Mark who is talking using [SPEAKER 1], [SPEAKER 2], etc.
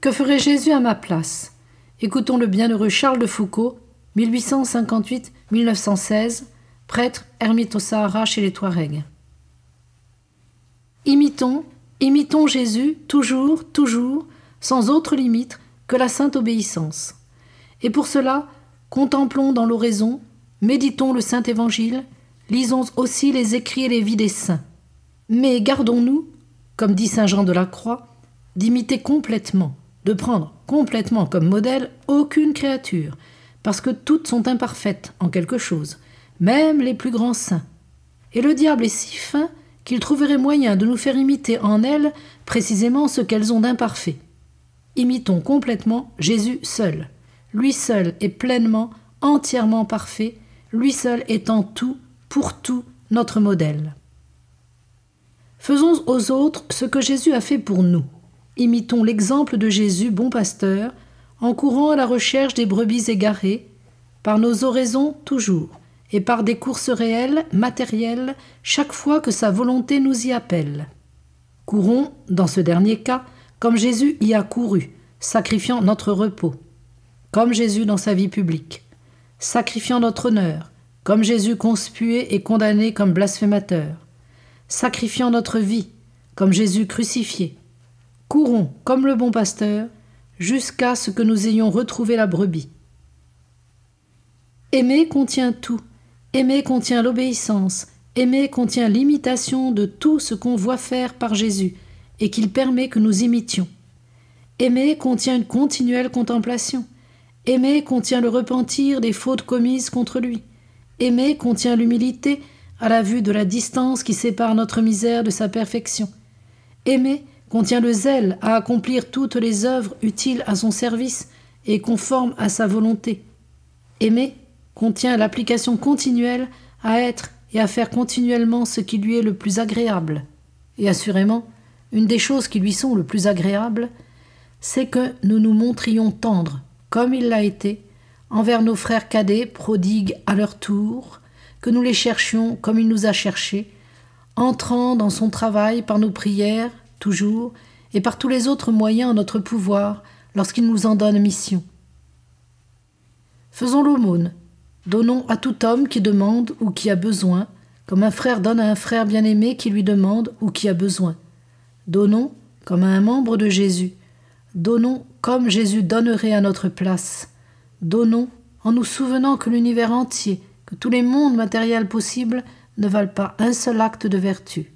[SPEAKER 1] Que ferait Jésus à ma place? Écoutons le bienheureux Charles de Foucault, 1858-1916, prêtre, ermite au Sahara chez les Touaregs. Imitons, imitons Jésus, toujours, toujours, sans autre limite que la sainte obéissance. Et pour cela, contemplons dans l'oraison, méditons le Saint Évangile, lisons aussi les écrits et les vies des saints. Mais gardons-nous, comme dit Saint Jean de la Croix, d'imiter complètement, de prendre complètement comme modèle aucune créature, parce que toutes sont imparfaites en quelque chose, même les plus grands saints. Et le diable est si fin qu'il trouverait moyen de nous faire imiter en elles précisément ce qu'elles ont d'imparfait. Imitons complètement Jésus seul. Lui seul est pleinement, entièrement parfait, lui seul étant tout, pour tout, notre modèle. Faisons aux autres ce que Jésus a fait pour nous. Imitons l'exemple de Jésus, bon pasteur, en courant à la recherche des brebis égarées, par nos oraisons toujours, et par des courses réelles, matérielles, chaque fois que sa volonté nous y appelle. Courons, dans ce dernier cas, comme Jésus y a couru, sacrifiant notre repos, comme Jésus dans sa vie publique, sacrifiant notre honneur, comme Jésus conspué et condamné comme blasphémateur, sacrifiant notre vie, comme Jésus crucifié. Courons, comme le bon pasteur, jusqu'à ce que nous ayons retrouvé la brebis. Aimer contient tout. Aimer contient l'obéissance. Aimer contient l'imitation de tout ce qu'on voit faire par Jésus et qu'il permet que nous imitions. Aimer contient une continuelle contemplation. Aimer contient le repentir des fautes commises contre lui. Aimer contient l'humilité à la vue de la distance qui sépare notre misère de sa perfection. Aimer contient le zèle à accomplir toutes les œuvres utiles à son service et conformes à sa volonté. Aimer contient l'application continuelle à être et à faire continuellement ce qui lui est le plus agréable. Et assurément, une des choses qui lui sont le plus agréables, c'est que nous nous montrions tendres, comme il l'a été, envers nos frères cadets prodigues à leur tour, que nous les cherchions comme il nous a cherchés, entrant dans son travail par nos prières, toujours, et par tous les autres moyens en notre pouvoir, lorsqu'il nous en donne mission. Faisons l'aumône, donnons à tout homme qui demande ou qui a besoin, comme un frère donne à un frère bien-aimé qui lui demande ou qui a besoin. Donnons comme à un membre de Jésus, Donnons comme Jésus donnerait à notre place. Donnons en nous souvenant que l'univers entier, que tous les mondes matériels possibles ne valent pas un seul acte de vertu.